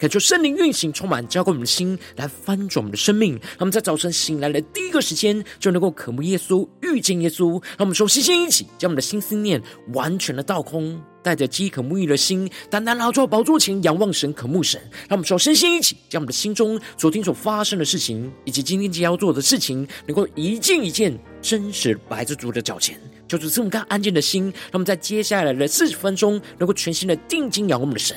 恳求圣灵运行，充满浇灌我们的心，来翻转我们的生命。让我们在早晨醒来的第一个时间，就能够渴慕耶稣，遇见耶稣。让我们说，星星一起，将我们的心思念完全的倒空，带着饥渴沐浴的心，单单来到宝座前，仰望神，渴慕神。让我们说，星星一起，将我们的心中昨天所发生的事情，以及今天即将要做的事情，能够一件一件真实摆在主的脚前，求主赐我们更安静的心。让我们在接下来的四十分钟，能够全心的定睛仰望我们的神。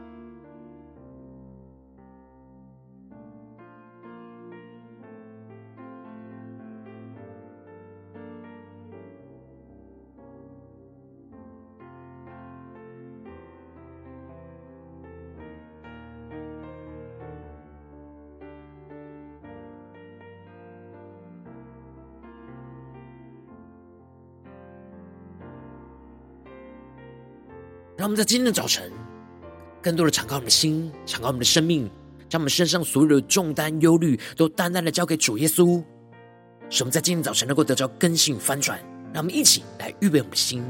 让我们在今天的早晨，更多的敞开我们的心，敞开我们的生命，将我们身上所有的重担、忧虑，都淡淡的交给主耶稣，使我们在今天早晨能够得到更新与翻转。让我们一起来预备我们的心。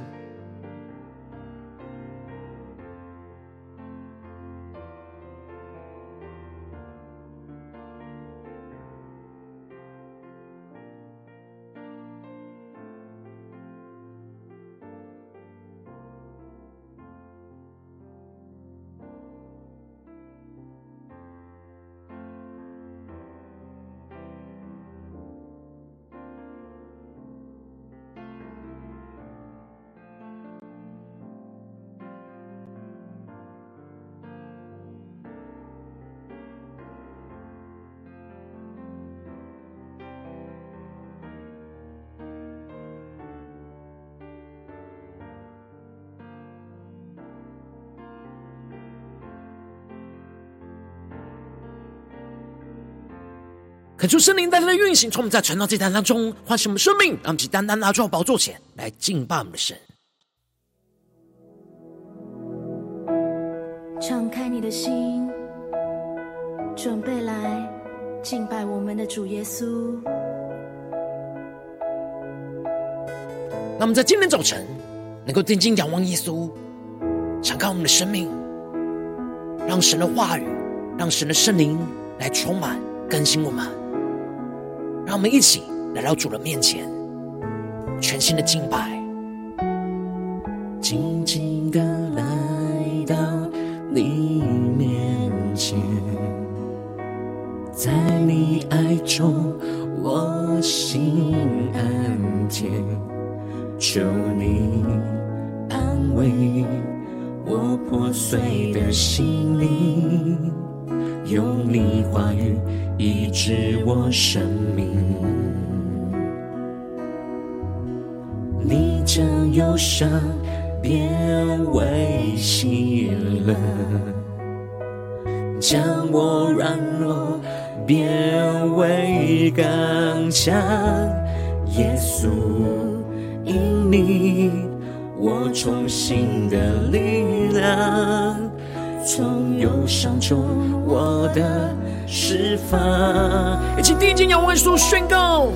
恳求圣灵带来的运行，从我们在传道祭坛当中唤醒我们生命，让我们去单单拿出宝座前来敬拜我们的神。敞开你的心，准备来敬拜我们的主耶稣。那我们在今天早晨能够定睛仰望耶稣，敞开我们的生命，让神的话语，让神的圣灵来充满更新我们。让我们一起来到主的面前，全新的敬拜，静静的来到你面前，在你爱中我心安恬，求你安慰我破碎的心灵，用你话语。医治我生命，你将忧伤变为喜乐，将我软弱变为刚强。耶稣，因你，我重新的力量，从忧伤中我的。释放，一起定睛仰望耶稣，宣告：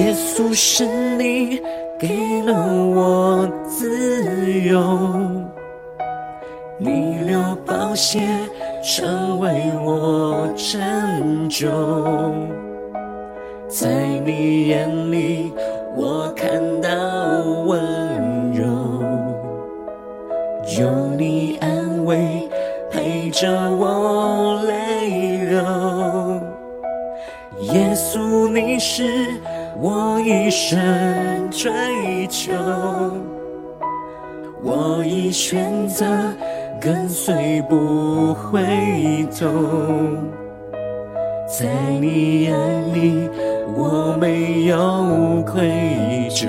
耶稣是你给了我自由，你流宝血成为我拯救，在你眼里我看到温柔，有你安慰陪着我泪流。耶稣，你是我一生追求，我已选择跟随不回头，在你眼里我没有愧疚，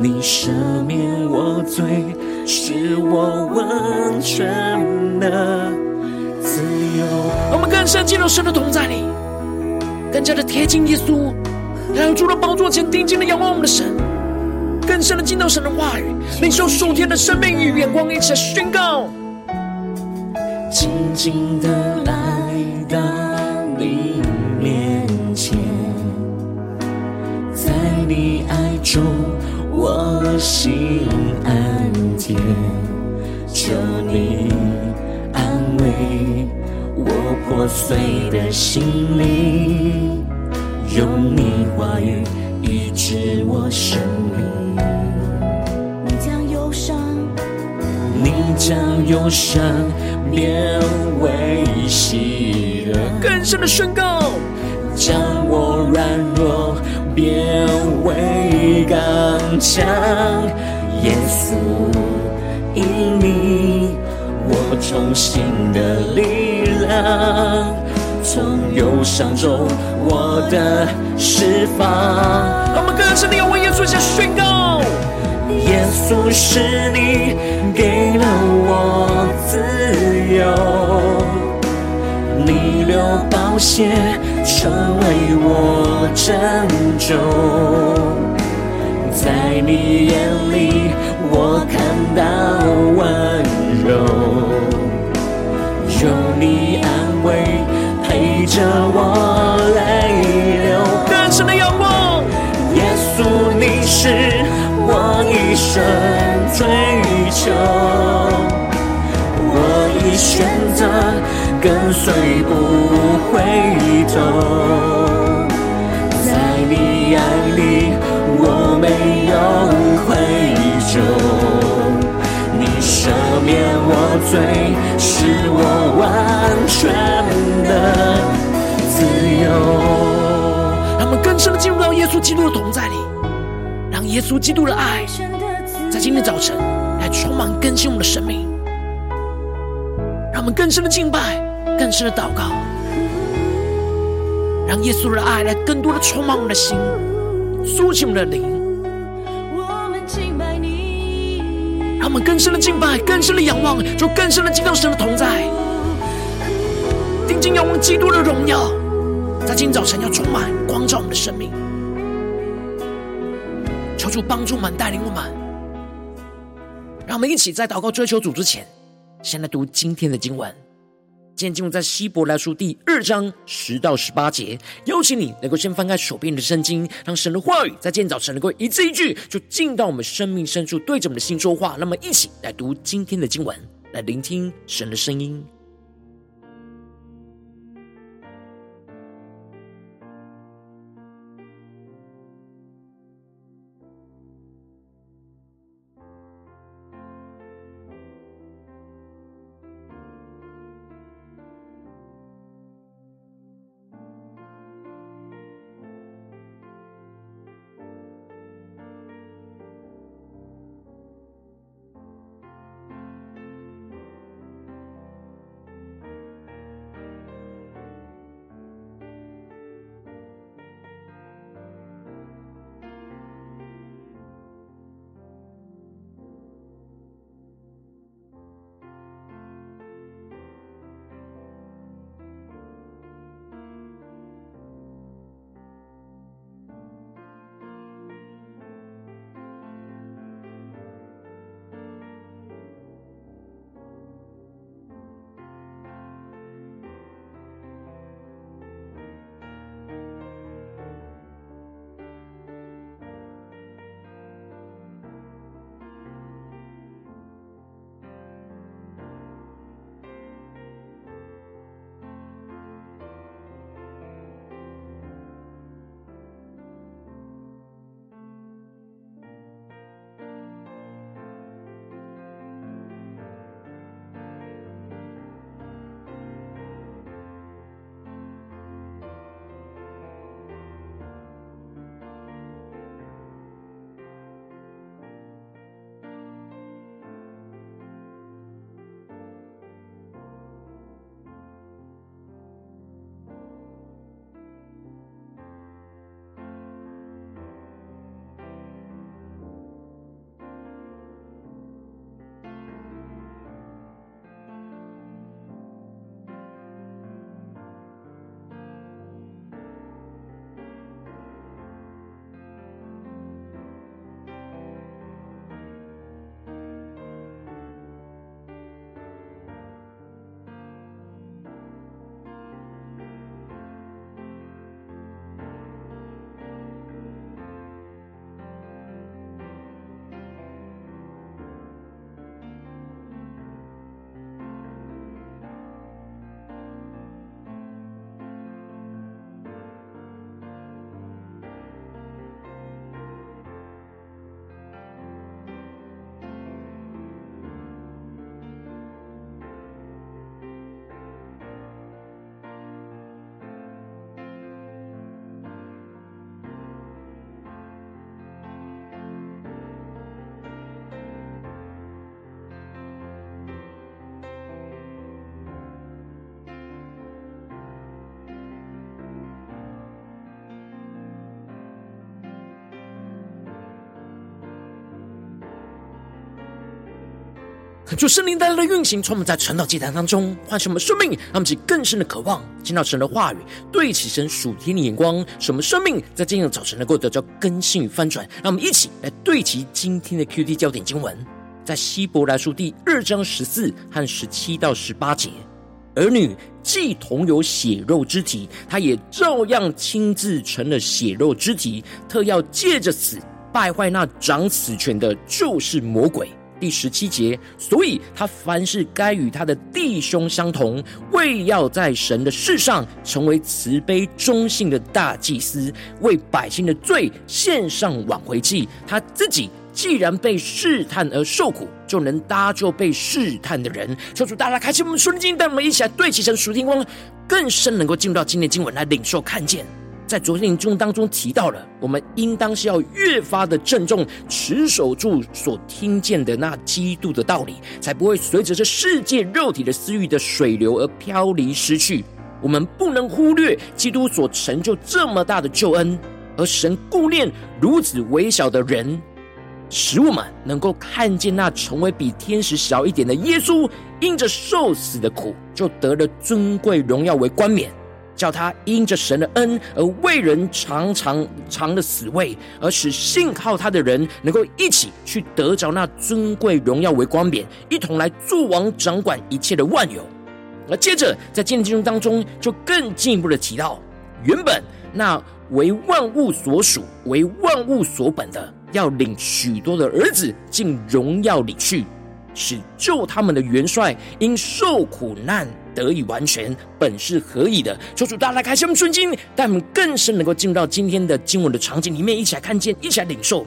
你赦免我罪，使我完全的自由。我们更深进入神的同在里。更加的贴近耶稣，来到主的宝座前，定睛的仰望我们的神，更深的进到神的话语，领受属天的生命与眼光，一起来宣告。静静的来到你面前，在你爱中我心破碎的心灵，用你话语医治我生命。你将忧伤，你将忧伤。变为喜乐，更深的宣告，将我软弱变为刚强。耶稣，因你我重新的力量，从忧伤中我的释放。让我们更深的为耶稣下宣告。耶稣是你给了我自由，你流宝血成为我拯救，在你眼里我看到温柔，有你安慰陪着我泪流。更深的仰望，耶稣你是。我一生追求，我已选择跟随不全的自由。让我们更深的进入到耶稣基督的同在里。让耶稣基督的爱，在今天早晨来充满更新我们的生命，让我们更深的敬拜，更深的祷告，让耶稣的爱来更多的充满我们的心，苏醒我们的灵。我们敬拜你，让我们更深的敬拜，更深的仰望，就更深的进到神的同在，定睛仰望基督的荣耀，在今早晨要充满光照我们的生命。求主帮助我们，带领我们，让我们一起在祷告追求主之前，先来读今天的经文。今天经文在希伯来书第二章十到十八节。邀请你能够先翻开手边的圣经，让神的话语在今天早晨能够一字一句，就进到我们生命深处，对着我们的心说话。那么，一起来读今天的经文，来聆听神的声音。就圣灵带来的运行，从我们在晨祷祭坛当中唤醒我们生命，让我们起更深的渴望听到神的话语，对齐神属天的眼光，使我们生命在今天的早晨能够得到更新与翻转。让我们一起来对齐今天的 QD 焦点经文，在希伯来书第二章十四和十七到十八节。儿女既同有血肉之体，他也照样亲自成了血肉之体，特要借着死败坏那掌死权的，就是魔鬼。第十七节，所以他凡事该与他的弟兄相同，为要在神的世上成为慈悲忠信的大祭司，为百姓的罪献上挽回祭。他自己既然被试探而受苦，就能搭救被试探的人。求主大家开启我们属灵经，带我们一起来对齐神属天光，更深能够进入到今天经文来领受看见。在昨天经文当中提到了，我们应当是要越发的郑重持守住所听见的那基督的道理，才不会随着这世界肉体的私欲的水流而飘离失去。我们不能忽略基督所成就这么大的救恩，而神顾念如此微小的人，使我们能够看见那成为比天使小一点的耶稣，因着受死的苦，就得了尊贵荣耀为冠冕。叫他因着神的恩而为人常常常的死味，而使信靠他的人能够一起去得着那尊贵荣耀为冠冕，一同来作王掌管一切的万有。而接着在今天经文当中，就更进一步的提到，原本那为万物所属、为万物所本的，要领许多的儿子进荣耀里去，使救他们的元帅因受苦难。得以完全，本是何以的。求主大家开箱我们圣经，带我们更深能够进入到今天的经文的场景里面，一起来看见，一起来领受。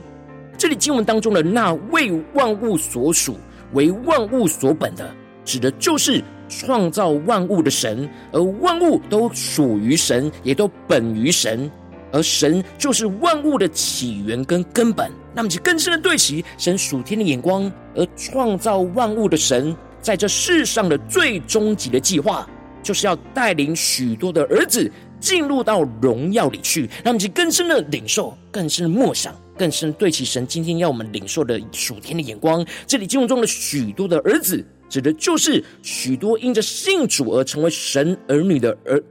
这里经文当中的那为万物所属、为万物所本的，指的就是创造万物的神，而万物都属于神，也都本于神，而神就是万物的起源跟根本。那么，就更深的对齐神属天的眼光，而创造万物的神。在这世上的最终极的计划，就是要带领许多的儿子进入到荣耀里去，让我们去更深的领受、更深的默想、更深对齐神今天要我们领受的属天的眼光。这里经文中的许多的儿子，指的就是许多因着信主而成为神儿女的儿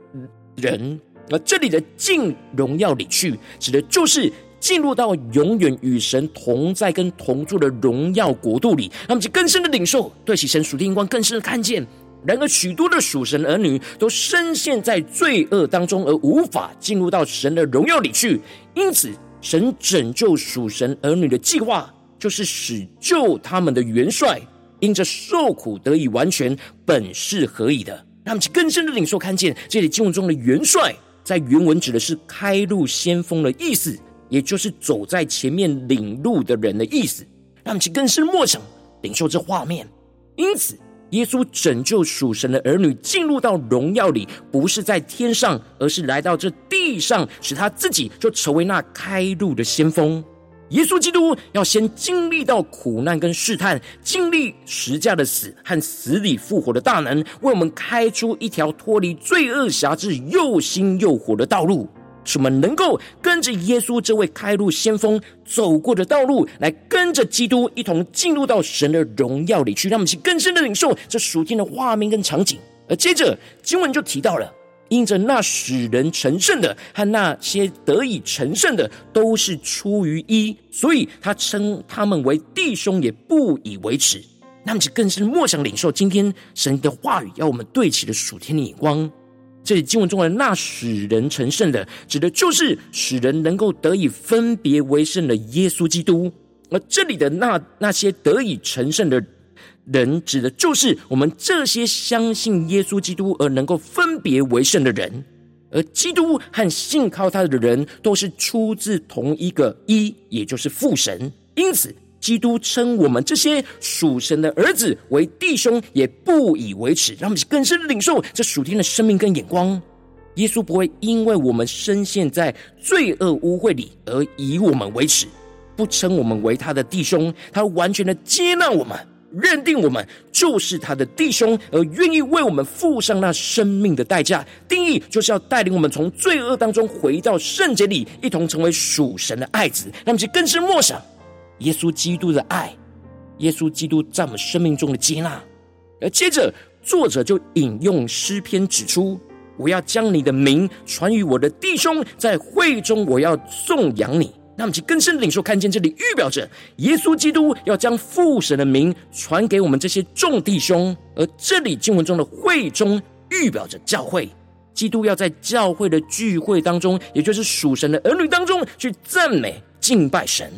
人；而这里的进荣耀里去，指的就是。进入到永远与神同在跟同住的荣耀国度里，让我们更深的领受，对齐神属天光更深的看见。然而，许多的属神儿女都深陷在罪恶当中，而无法进入到神的荣耀里去。因此，神拯救属神儿女的计划，就是使救他们的元帅因着受苦得以完全，本是何以的。让我们更深的领受看见，这里经文中的元帅，在原文指的是开路先锋的意思。也就是走在前面领路的人的意思，让其更深默想领受这画面。因此，耶稣拯救属神的儿女进入到荣耀里，不是在天上，而是来到这地上，使他自己就成为那开路的先锋。耶稣基督要先经历到苦难跟试探，经历十架的死和死里复活的大能，为我们开出一条脱离罪恶辖制又新又活的道路。使我们能够跟着耶稣这位开路先锋走过的道路，来跟着基督一同进入到神的荣耀里去，让我们去更深的领受这属天的画面跟场景。而接着经文就提到了，因着那使人成圣的和那些得以成圣的，都是出于一，所以他称他们为弟兄，也不以为耻。那么就更深默想领受今天神的话语，要我们对齐的属天的眼光。这里经文中的那使人成圣的，指的就是使人能够得以分别为圣的耶稣基督；而这里的那那些得以成圣的人，指的就是我们这些相信耶稣基督而能够分别为圣的人。而基督和信靠他的人，都是出自同一个一，也就是父神。因此。基督称我们这些属神的儿子为弟兄，也不以为耻。让我们更深的领受这属天的生命跟眼光。耶稣不会因为我们深陷在罪恶污秽里而以我们为耻，不称我们为他的弟兄。他完全的接纳我们，认定我们就是他的弟兄，而愿意为我们付上那生命的代价。定义就是要带领我们从罪恶当中回到圣洁里，一同成为属神的爱子。让我们更深默想。耶稣基督的爱，耶稣基督在我们生命中的接纳。而接着，作者就引用诗篇指出：“我要将你的名传与我的弟兄，在会中我要颂扬你。”那么，其更深的领受看见这里预表着耶稣基督要将父神的名传给我们这些众弟兄，而这里经文中的会中预表着教会，基督要在教会的聚会当中，也就是属神的儿女当中去赞美敬拜神。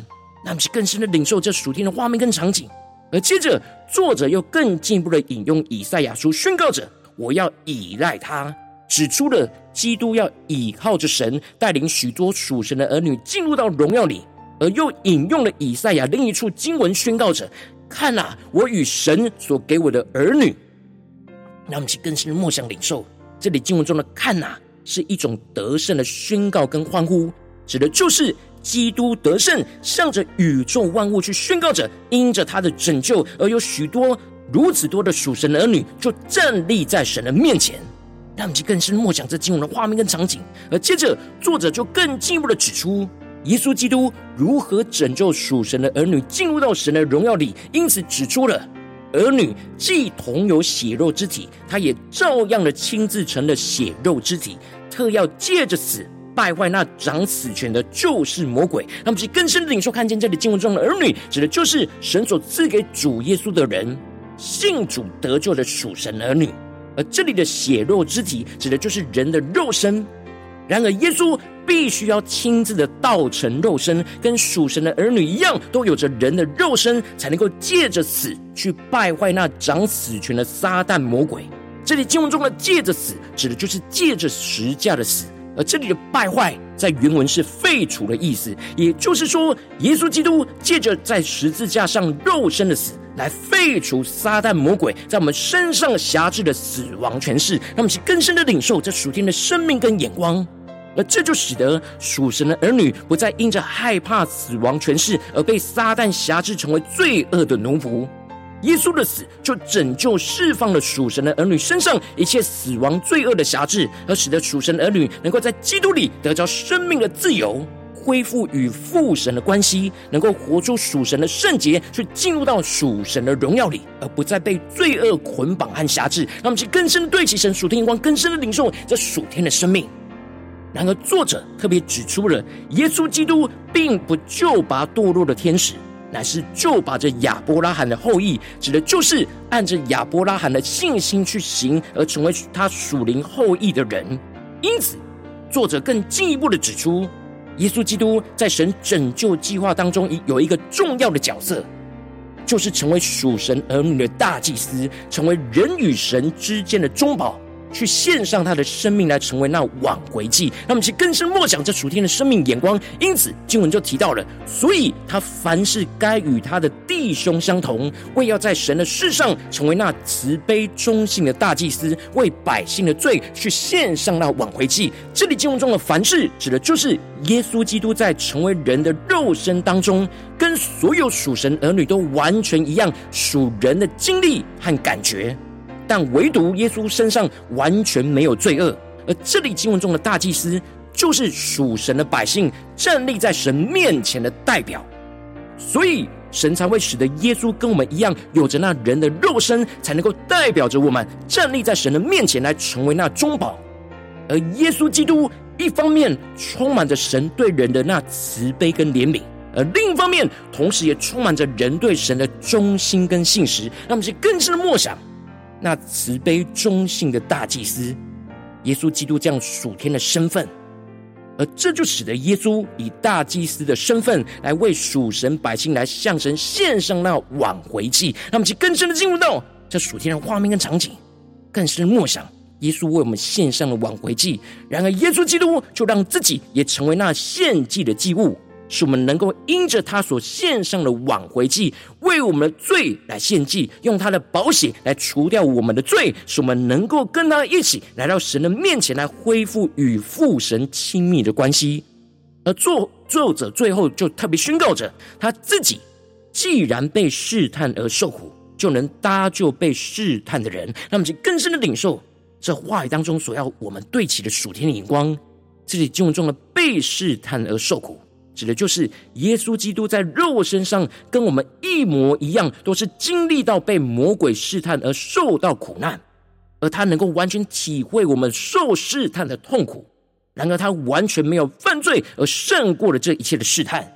那么，其更深的领受这属天的画面跟场景。而接着，作者又更进一步的引用以赛亚书，宣告着：“我要倚赖他。”指出了基督要倚靠着神，带领许多属神的儿女进入到荣耀里。而又引用了以赛亚另一处经文，宣告着：“看哪，我与神所给我的儿女。”让我们去更深的默想领受，这里经文中的“看哪”是一种得胜的宣告跟欢呼，指的就是。基督得胜，向着宇宙万物去宣告着，因着他的拯救，而有许多如此多的属神的儿女就站立在神的面前。让我们更深默想这经文的画面跟场景。而接着，作者就更进一步的指出，耶稣基督如何拯救属神的儿女进入到神的荣耀里。因此，指出了儿女既同有血肉之体，他也照样的亲自成了血肉之体，特要借着死。败坏那掌死权的，就是魔鬼。那么，其更深的领受看见这里经文中的儿女，指的就是神所赐给主耶稣的人，信主得救的属神儿女。而这里的血肉之体，指的就是人的肉身。然而，耶稣必须要亲自的道成肉身，跟属神的儿女一样，都有着人的肉身，才能够借着死去败坏那掌死权的撒旦魔鬼。这里经文中的借着死，指的就是借着十架的死。而这里的败坏，在原文是废除的意思，也就是说，耶稣基督借着在十字架上肉身的死，来废除撒旦魔鬼在我们身上辖制的死亡权势，让我们去更深的领受这属天的生命跟眼光，而这就使得属神的儿女不再因着害怕死亡权势而被撒旦辖制，成为罪恶的奴仆。耶稣的死就拯救释放了属神的儿女身上一切死亡罪恶的辖制，而使得属神的儿女能够在基督里得着生命的自由，恢复与父神的关系，能够活出属神的圣洁，去进入到属神的荣耀里，而不再被罪恶捆绑和辖制。让我们去更深的对齐神属天眼光，更深的领受这属天的生命。然而，作者特别指出了耶稣基督并不救拔堕落的天使。乃是就把这亚伯拉罕的后裔，指的就是按着亚伯拉罕的信心去行，而成为他属灵后裔的人。因此，作者更进一步的指出，耶稣基督在神拯救计划当中有一个重要的角色，就是成为属神儿女的大祭司，成为人与神之间的中保。去献上他的生命来成为那挽回祭，让我们去更深默想这属天的生命眼光。因此经文就提到了，所以他凡事该与他的弟兄相同，为要在神的世上成为那慈悲忠信的大祭司，为百姓的罪去献上那挽回祭。这里经文中的凡事指的就是耶稣基督在成为人的肉身当中，跟所有属神儿女都完全一样，属人的经历和感觉。但唯独耶稣身上完全没有罪恶，而这里经文中的大祭司就是属神的百姓站立在神面前的代表，所以神才会使得耶稣跟我们一样，有着那人的肉身，才能够代表着我们站立在神的面前来成为那中保。而耶稣基督一方面充满着神对人的那慈悲跟怜悯，而另一方面同时也充满着人对神的忠心跟信实，让我们去更深的默想。那慈悲忠信的大祭司，耶稣基督这样属天的身份，而这就使得耶稣以大祭司的身份来为属神百姓来向神献上那挽回祭。让我们去更深的进入到这属天的画面跟场景，更深默想耶稣为我们献上了挽回祭。然而，耶稣基督就让自己也成为那献祭的祭物。使我们能够因着他所献上的挽回祭，为我们的罪来献祭，用他的保险来除掉我们的罪，使我们能够跟他一起来到神的面前，来恢复与父神亲密的关系。而作作者最后就特别宣告着，他自己既然被试探而受苦，就能搭救被试探的人。那么，就更深的领受这话语当中所要我们对齐的属天的眼光。这里经文中的被试探而受苦。指的就是耶稣基督在肉身上跟我们一模一样，都是经历到被魔鬼试探而受到苦难，而他能够完全体会我们受试探的痛苦。然而他完全没有犯罪，而胜过了这一切的试探。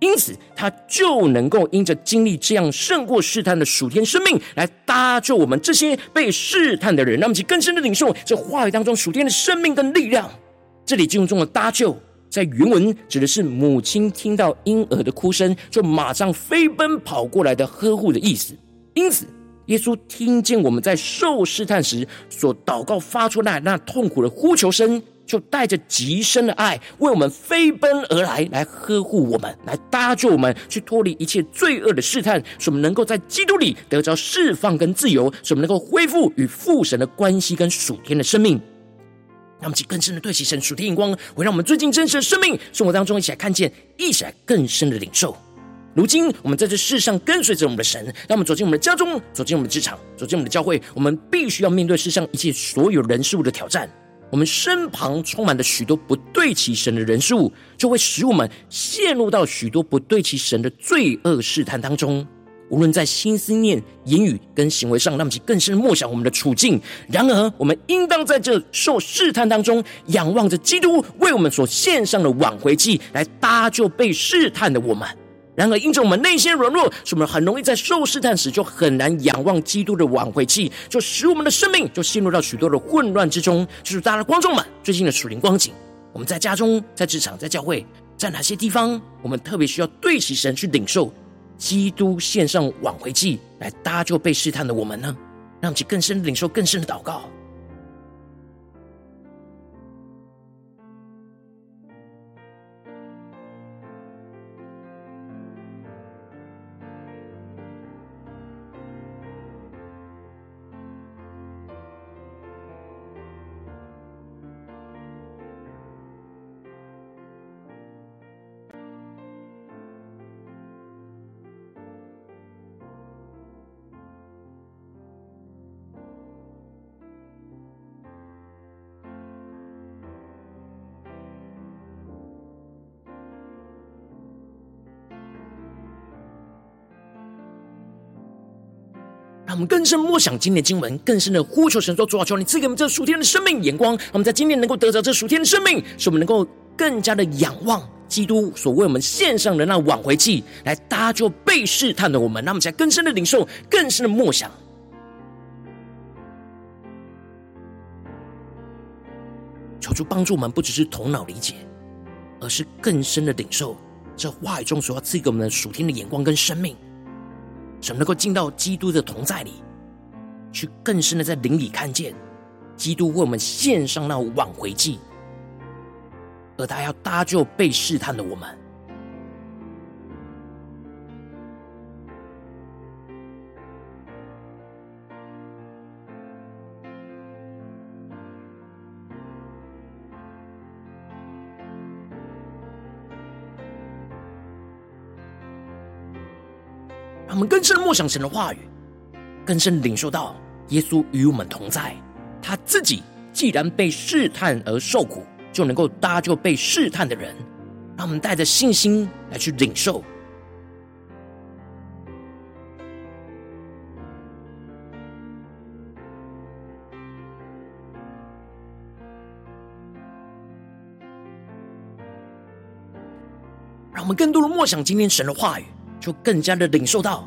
因此，他就能够因着经历这样胜过试探的属天生命，来搭救我们这些被试探的人，让我们去更深的领受这话语当中属天的生命跟力量。这里经文中的搭救，在原文指的是母亲听到婴儿的哭声，就马上飞奔跑过来的呵护的意思。因此，耶稣听见我们在受试探时所祷告发出来那痛苦的呼求声。就带着极深的爱，为我们飞奔而来，来呵护我们，来搭救我们，去脱离一切罪恶的试探，使我们能够在基督里得着释放跟自由，使我们能够恢复与父神的关系跟属天的生命。让我们去更深的对齐神属天眼光，会让我们最近真实的生命生活当中一起来看见，一起来更深的领受。如今我们在这世上跟随着我们的神，让我们走进我们的家中，走进我们的职场，走进我们的教会，我们必须要面对世上一切所有人事物的挑战。我们身旁充满了许多不对齐神的人事物，就会使我们陷入到许多不对齐神的罪恶试探当中。无论在心思念、言语跟行为上，让其更深默想我们的处境。然而，我们应当在这受试探当中，仰望着基督为我们所献上的挽回祭，来搭救被试探的我们。然而，因着我们内心软弱，使我们很容易在受试探时就很难仰望基督的挽回器，就使我们的生命就陷入到许多的混乱之中。就是大家的观众们最近的属灵光景，我们在家中、在职场、在教会，在哪些地方，我们特别需要对齐神去领受基督献上挽回祭，来搭救被试探的我们呢？让其更深领受、更深的祷告。我们更深默想今天的经文，更深的呼求神说：主啊，求你赐给我们这属天的生命眼光，让我们在今天能够得着这属天的生命，使我们能够更加的仰望基督所为我们献上的那挽回祭，来搭救被试探的我们。让我们才更深的领受，更深的默想，求主帮助我们，不只是头脑理解，而是更深的领受这话语中所要赐给我们的属天的眼光跟生命。怎么能够进到基督的同在里，去更深的在灵里看见基督为我们献上那挽回祭，而他要搭救被试探的我们。更深默想神的话语，更深领受到耶稣与我们同在。他自己既然被试探而受苦，就能够搭救被试探的人。让我们带着信心来去领受。让我们更多的默想今天神的话语。就更加的领受到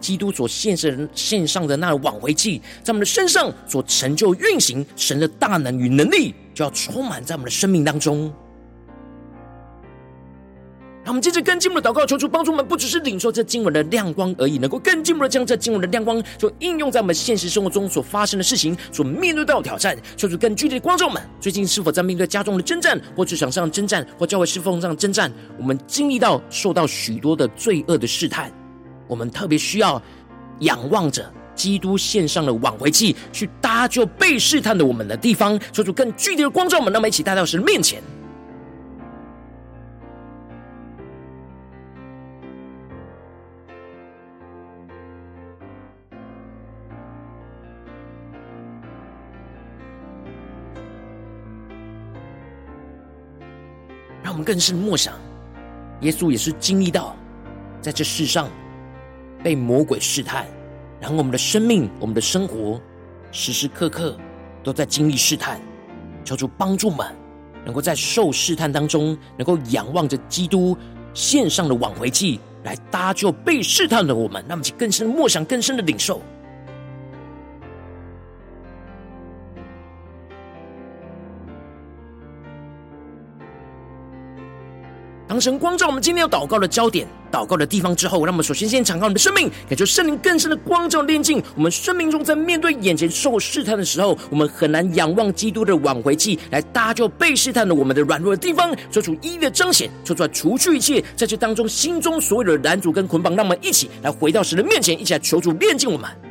基督所献上献上的那挽回祭，在我们的身上所成就运行神的大能与能力，就要充满在我们的生命当中。让我们接着更进一步的祷告，求主帮助我们，不只是领受这经文的亮光而已，能够更进一步的将这经文的亮光，就应用在我们现实生活中所发生的事情，所面对到的挑战。求主更具体的观众们，最近是否在面对家中的征战，或职场上的征战，或教会侍奉上征战？我们经历到受到许多的罪恶的试探，我们特别需要仰望着基督献上的挽回祭，去搭救被试探的我们的地方。求出更具体的光照我们，那么一起带到神面前。让我们更深默想耶稣也是经历到在这世上被魔鬼试探，然后我们的生命、我们的生活，时时刻刻都在经历试探。求主帮助们，能够在受试探当中，能够仰望着基督献上的挽回祭，来搭救被试探的我们。那么，请更深的默想，更深的领受。当神光照我们今天要祷告的焦点、祷告的地方之后，让我们首先先敞开我们的生命，感受圣灵更深的光照、炼净。我们生命中在面对眼前受试探的时候，我们很难仰望基督的挽回祭来搭救被试探的我们的软弱的地方，做出一一的彰显，做出来除去一切在这当中心中所有的拦阻跟捆绑。让我们一起来回到神的面前，一起来求主炼净我们。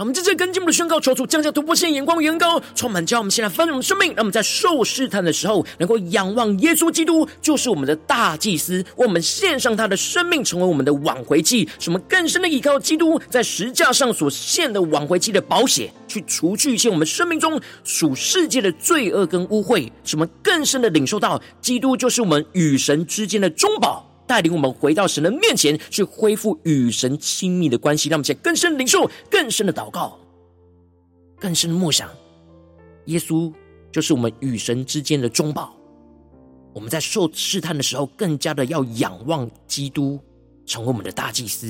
我们在这跟进我们的宣告，求主降下突破性眼光，远高充满，叫我们现在丰盛的生命。让我们在受试探的时候，能够仰望耶稣基督，就是我们的大祭司，为我们献上他的生命，成为我们的挽回祭。什么更深的依靠基督在十架上所献的挽回祭的宝血，去除去一些我们生命中属世界的罪恶跟污秽。什么更深的领受到，基督就是我们与神之间的中保。带领我们回到神的面前，去恢复与神亲密的关系，让我们在更深领受、更深的祷告、更深的默想。耶稣就是我们与神之间的中保。我们在受试探的时候，更加的要仰望基督，成为我们的大祭司，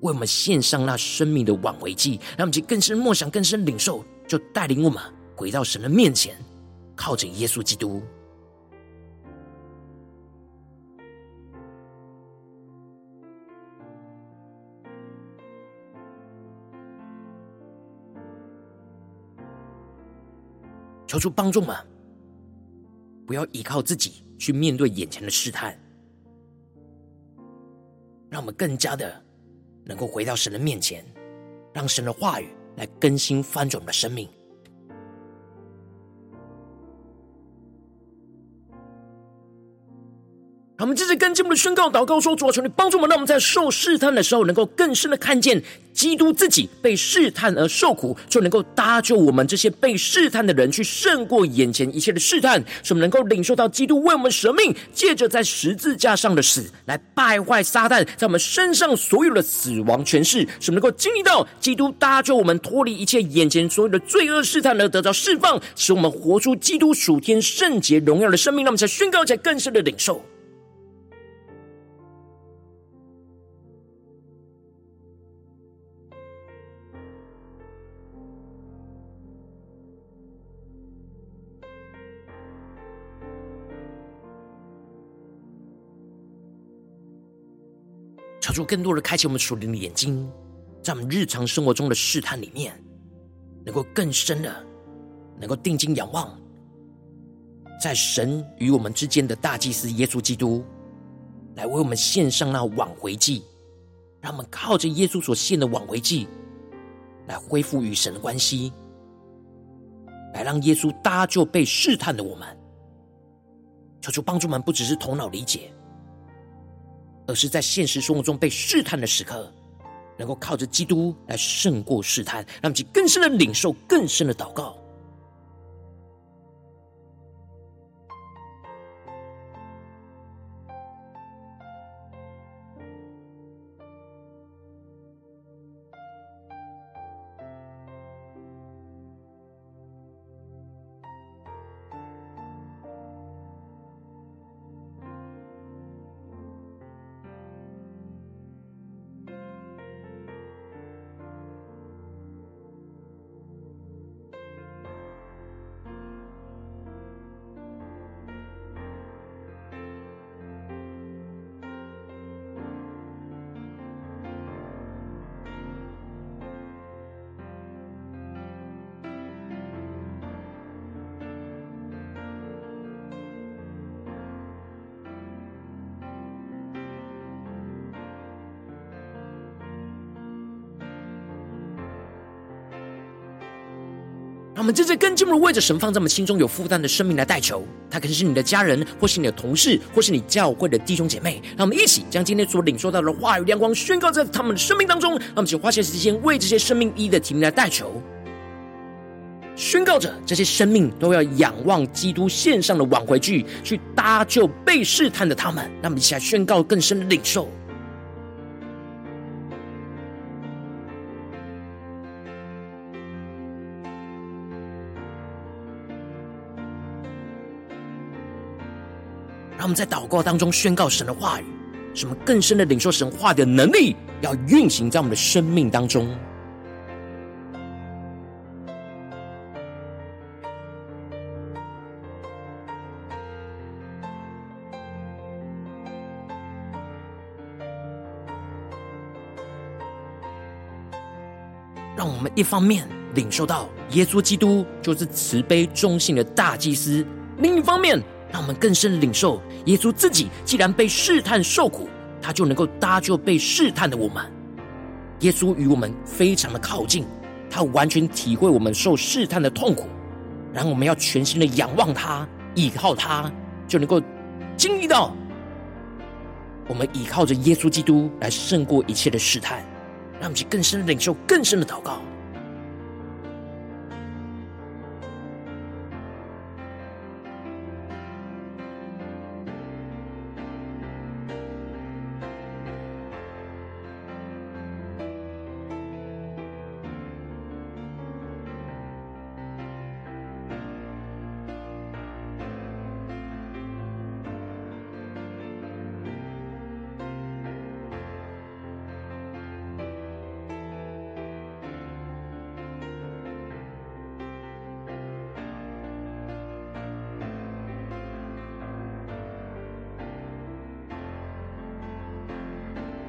为我们献上那生命的挽回祭。让我们去更深默想、更深领受，就带领我们回到神的面前，靠着耶稣基督。求主帮助们，不要依靠自己去面对眼前的试探，让我们更加的能够回到神的面前，让神的话语来更新翻转我们的生命。我们接着跟进我们的宣告祷告说：“主啊，求你帮助我们，让我们在受试探的时候，能够更深的看见基督自己被试探而受苦，就能够搭救我们这些被试探的人，去胜过眼前一切的试探。使我们能够领受到基督为我们舍命，借着在十字架上的死，来败坏撒旦在我们身上所有的死亡权势。使我们能够经历到基督搭救我们脱离一切眼前所有的罪恶试探，而得到释放，使我们活出基督属天圣洁荣耀的生命。让我们才宣告，才更深的领受。”主更多的开启我们属灵的眼睛，在我们日常生活中的试探里面，能够更深的，能够定睛仰望，在神与我们之间的大祭司耶稣基督，来为我们献上那挽回祭，让我们靠着耶稣所献的挽回祭，来恢复与神的关系，来让耶稣搭救被试探的我们。求主帮助我们，不只是头脑理解。而是在现实生活中被试探的时刻，能够靠着基督来胜过试探，让其更深的领受，更深的祷告。让我们真正更进一步为着神放在我们心中有负担的生命来代求，他可能是你的家人，或是你的同事，或是你教会的弟兄姐妹。让我们一起将今天所领受到的话语亮光宣告在他们的生命当中。让我们请花些时间为这些生命一的提名来代求，宣告着这些生命都要仰望基督献上的挽回祭，去搭救被试探的他们。让我们一起来宣告更深的领受。让我们在祷告当中宣告神的话语，使我们更深的领受神话的能力，要运行在我们的生命当中。让我们一方面领受到耶稣基督就是慈悲忠信的大祭司，另一方面。让我们更深的领受，耶稣自己既然被试探受苦，他就能够搭救被试探的我们。耶稣与我们非常的靠近，他完全体会我们受试探的痛苦。然后我们要全心的仰望他，倚靠他，就能够经历到我们倚靠着耶稣基督来胜过一切的试探。让我们去更深的领受，更深的祷告。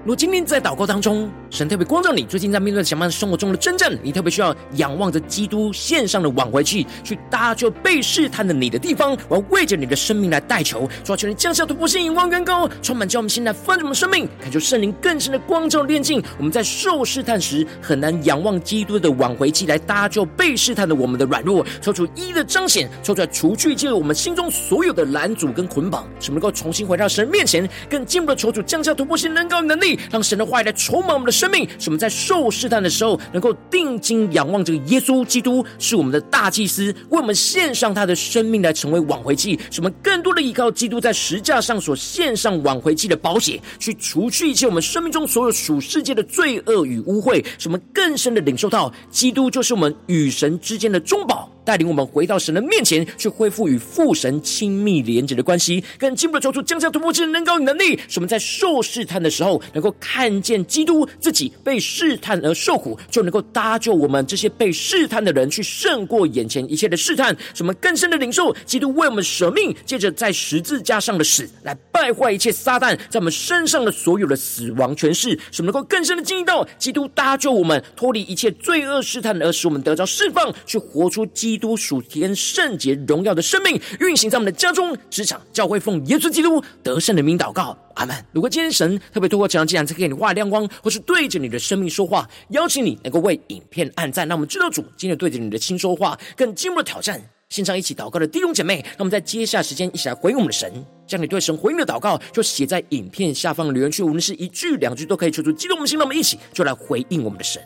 如果今天在祷告当中，神特别光照你，最近在面对什么生活中的征战，你特别需要仰望着基督献上的挽回祭，去搭救被试探的你的地方，我要为着你的生命。来代求，抓住，你降下突破性、眼光更高，充满叫我们心来翻转我们生命，感受圣灵更深的光照炼净。我们在受试探时，很难仰望基督的挽回祭来搭救被试探的我们的软弱，抽出一的彰显，抽出来除去借我们心中所有的拦阻跟捆绑，使我们能够重新回到神面前，更进一步的求主降下突破性、能高能力。让神的话语来充满我们的生命，使我们在受试探的时候，能够定睛仰望这个耶稣基督，是我们的大祭司，为我们献上他的生命来成为挽回祭，使我们更多的依靠基督在十架上所献上挽回祭的宝血，去除去一切我们生命中所有属世界的罪恶与污秽，使我们更深的领受到基督就是我们与神之间的中保。带领我们回到神的面前，去恢复与父神亲密连接的关系，更进一步的求出降下突破性的能高与能力，使我们在受试探的时候，能够看见基督自己被试探而受苦，就能够搭救我们这些被试探的人，去胜过眼前一切的试探。使我们更深的领受基督为我们舍命，借着在十字架上的死，来败坏一切撒旦在我们身上的所有的死亡权势，使我们能够更深的经历到基督搭救我们脱离一切罪恶试探，而使我们得着释放，去活出基。基督属天圣洁荣耀的生命运行在我们的家中、职场、教会，奉耶稣基督得胜的名祷告，阿门。如果今天神特别透过这样这样，才给你画亮光，或是对着你的生命说话，邀请你能够为影片按赞，让我们知道主今天对着你的心说话，更进一步的挑战。线上一起祷告的弟兄姐妹，那我们在接下时间一起来回应我们的神，将你对神回应的祷告就写在影片下方留言区，无论是一句两句都可以，求主激动我们心，让我们一起就来回应我们的神。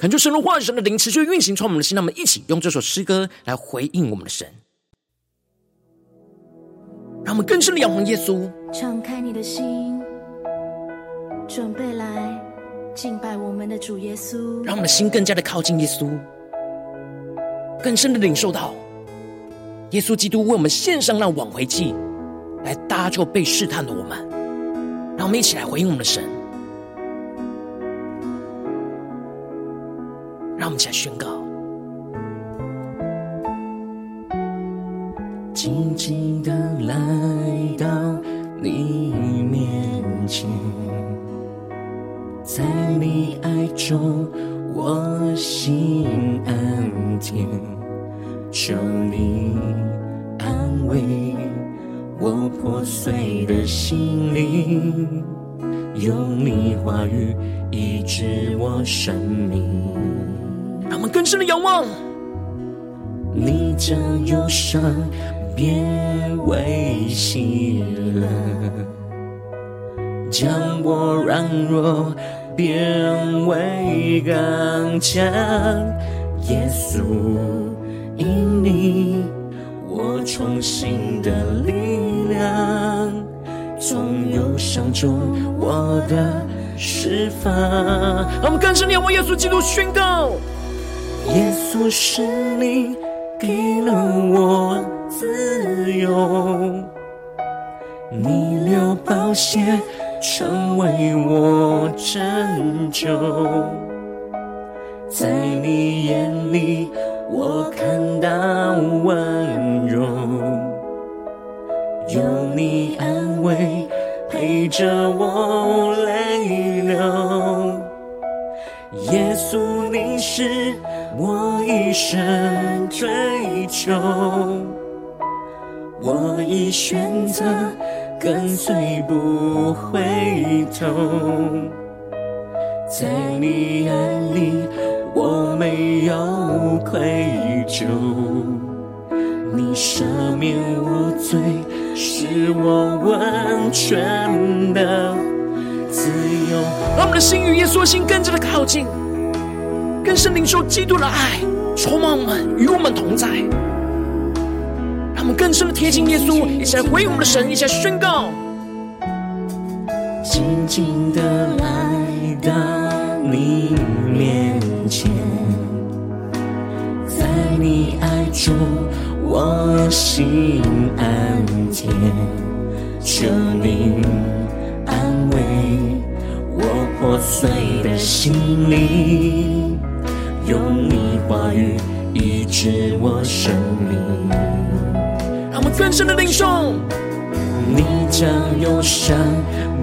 恳求神的话语、神的灵持续运行，从我们的心，让我们一起用这首诗歌来回应我们的神，让我们更深的仰望耶稣。敞开你的心，准备来敬拜我们的主耶稣。让我们的心更加的靠近耶稣，更深的领受到耶稣基督为我们献上那挽回祭，来搭救被试探的我们。让我们一起来回应我们的神。向宣告，静静地来到你面前，在你爱中我心安恬，求你安慰我破碎的心灵，用你话语医治我生命。仰望，你将忧伤变为喜乐，将我软弱变为刚强。耶稣，因你，我重新的力量，从忧伤中我的释放。让我们更深的仰望耶稣基督，宣告。耶稣是你给了我自由，你流宝血成为我拯救，在你眼里我看到温柔，有你安慰陪着我一生追求，我已选择跟随不回头，在你眼里我没有愧疚，你赦免我罪，是我完全的自由。让我们的心与耶稣心更加的靠近。更深领受基督的爱，充满我们，与我们同在。让我们更深的贴近耶稣，一起来回应我们的神，一起来宣告。静静的来到你面前，在你爱中我心安恬，求你安慰我破碎的心灵。用你话语医治我生命，让我们更深的领受。你将忧伤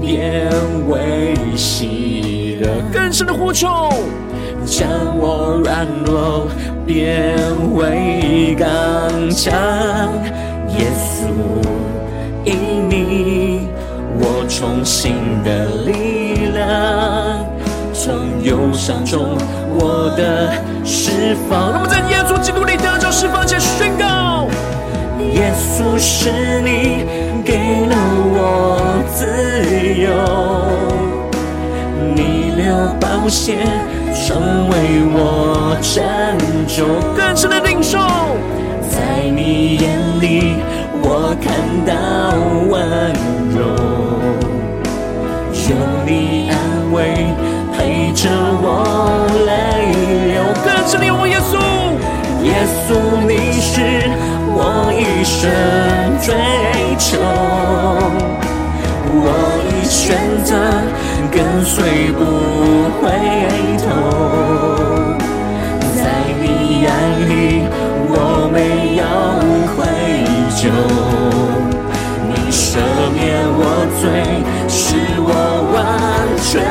变为喜乐，更深的呼求，将我软弱变为刚强。耶稣，因你我重新的力量，从忧伤中。我的释放，让我们在耶稣基督里得着释放，且宣告：耶稣是你给了我自由，你流宝血成为我拯救。更深的领受，在你眼里我看到温柔，有你。着我泪流，更深的我耶稣，耶稣你是我一生追求，我已选择跟随不回头，在你眼里我没有愧疚，你赦免我罪，是我全。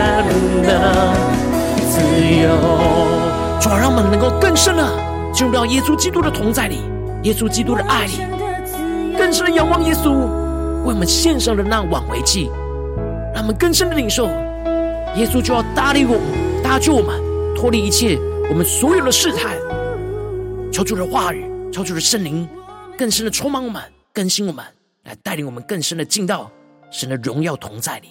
的自由，主啊，让我们能够更深的进入到耶稣基督的同在里，耶稣基督的爱里，更深的仰望耶稣为我们献上的那挽回祭，让我们更深的领受，耶稣就要搭理我们，搭救我们，脱离一切我们所有的试探。求主的话语，求主的圣灵，更深的充满我们，更新我们，来带领我们更深的进到神的荣耀同在里。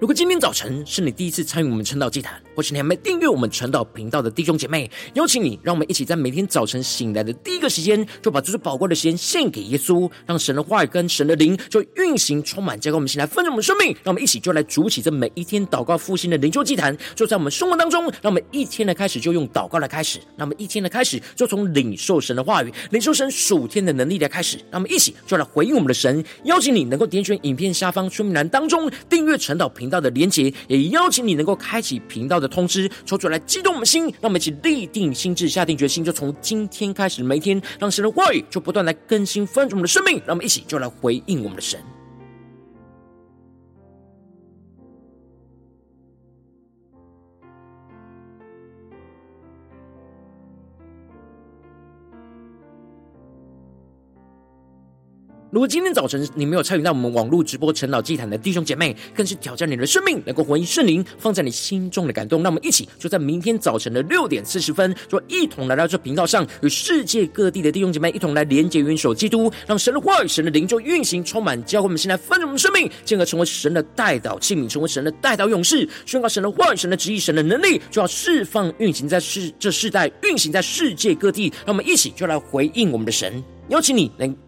如果今天早晨是你第一次参与我们晨祷祭坛，或是你还没订阅我们晨祷频道的弟兄姐妹，邀请你，让我们一起在每天早晨醒来的第一个时间，就把这最宝贵的时间献给耶稣，让神的话语跟神的灵就运行充满，交给我们，醒来分盛我们生命。让我们一起就来主起这每一天祷告复兴的灵修祭坛，就在我们生活当中。让我们一天的开始就用祷告来开始，让我们一天的开始就从领受神的话语、领受神属天的能力来开始。让我们一起就来回应我们的神，邀请你能够点选影片下方说明栏当中订阅晨祷频频道的连结，也邀请你能够开启频道的通知，抽出来激动我们心，让我们一起立定心智，下定决心，就从今天开始，每一天让神的话语就不断来更新翻转我们的生命，让我们一起就来回应我们的神。如果今天早晨你没有参与到我们网络直播晨祷祭坛的弟兄姐妹，更是挑战你的生命，能够回应圣灵放在你心中的感动。那我们一起就在明天早晨的六点四十分，就一同来到这频道上，与世界各地的弟兄姐妹一同来连接、元首基督，让神的话语、神的灵就运行、充满，教会我们现在丰盛我们生命，进而成为神的代祷器皿，成为神的代祷勇士，宣告神的话语、神的旨意、神的能力，就要释放、运行在世这世代，运行在世界各地。让我们一起就来回应我们的神，邀请你能。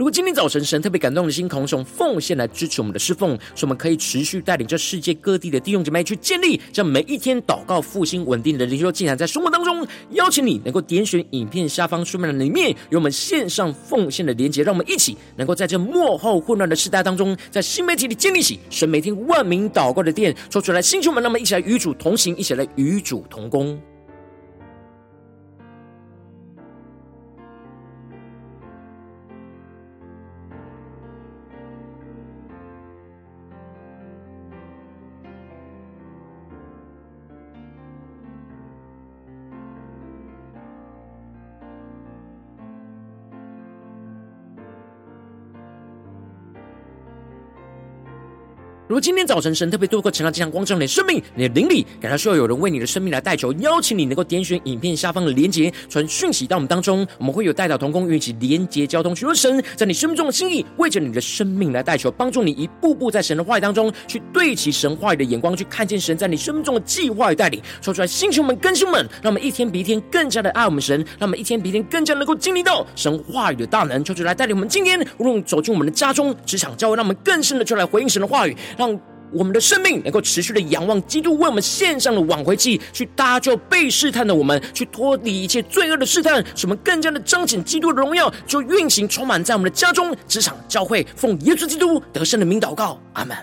如果今天早晨神特别感动的心，同时奉献来支持我们的侍奉，使我们可以持续带领这世界各地的弟兄姐妹去建立这每一天祷告复兴稳定的灵修进展，在生活当中，邀请你能够点选影片下方说明栏里面有我们线上奉献的连结，让我们一起能够在这幕后混乱的时代当中，在新媒体里建立起神每天万名祷告的殿，说出来，星球们，让我们一起来与主同行，一起来与主同工。如果今天早晨神特别多个晨祷这样光照你的生命，你的灵里感到需要有人为你的生命来代求，邀请你能够点选影片下方的连结，传讯息到我们当中，我们会有代祷同工与你一起连结交通，寻求神在你生命中的心意，为着你的生命来代求，帮助你一步步在神的话语当中去对齐神话语的眼光，去看见神在你生命中的计划与带领。说出来，弟兄们、更新们，让我们一天比一天更加的爱我们神，让我们一天比一天更加能够经历到神话语的大能。求主来带领我们今天无论走进我们的家中、职场、教会，让我们更深的就来回应神的话语。让我们的生命能够持续的仰望基督为我们献上的挽回祭，去搭救被试探的我们，去脱离一切罪恶的试探，使我们更加的彰显基督的荣耀，就运行充满在我们的家中、职场、教会，奉耶稣基督得胜的名祷告，阿门。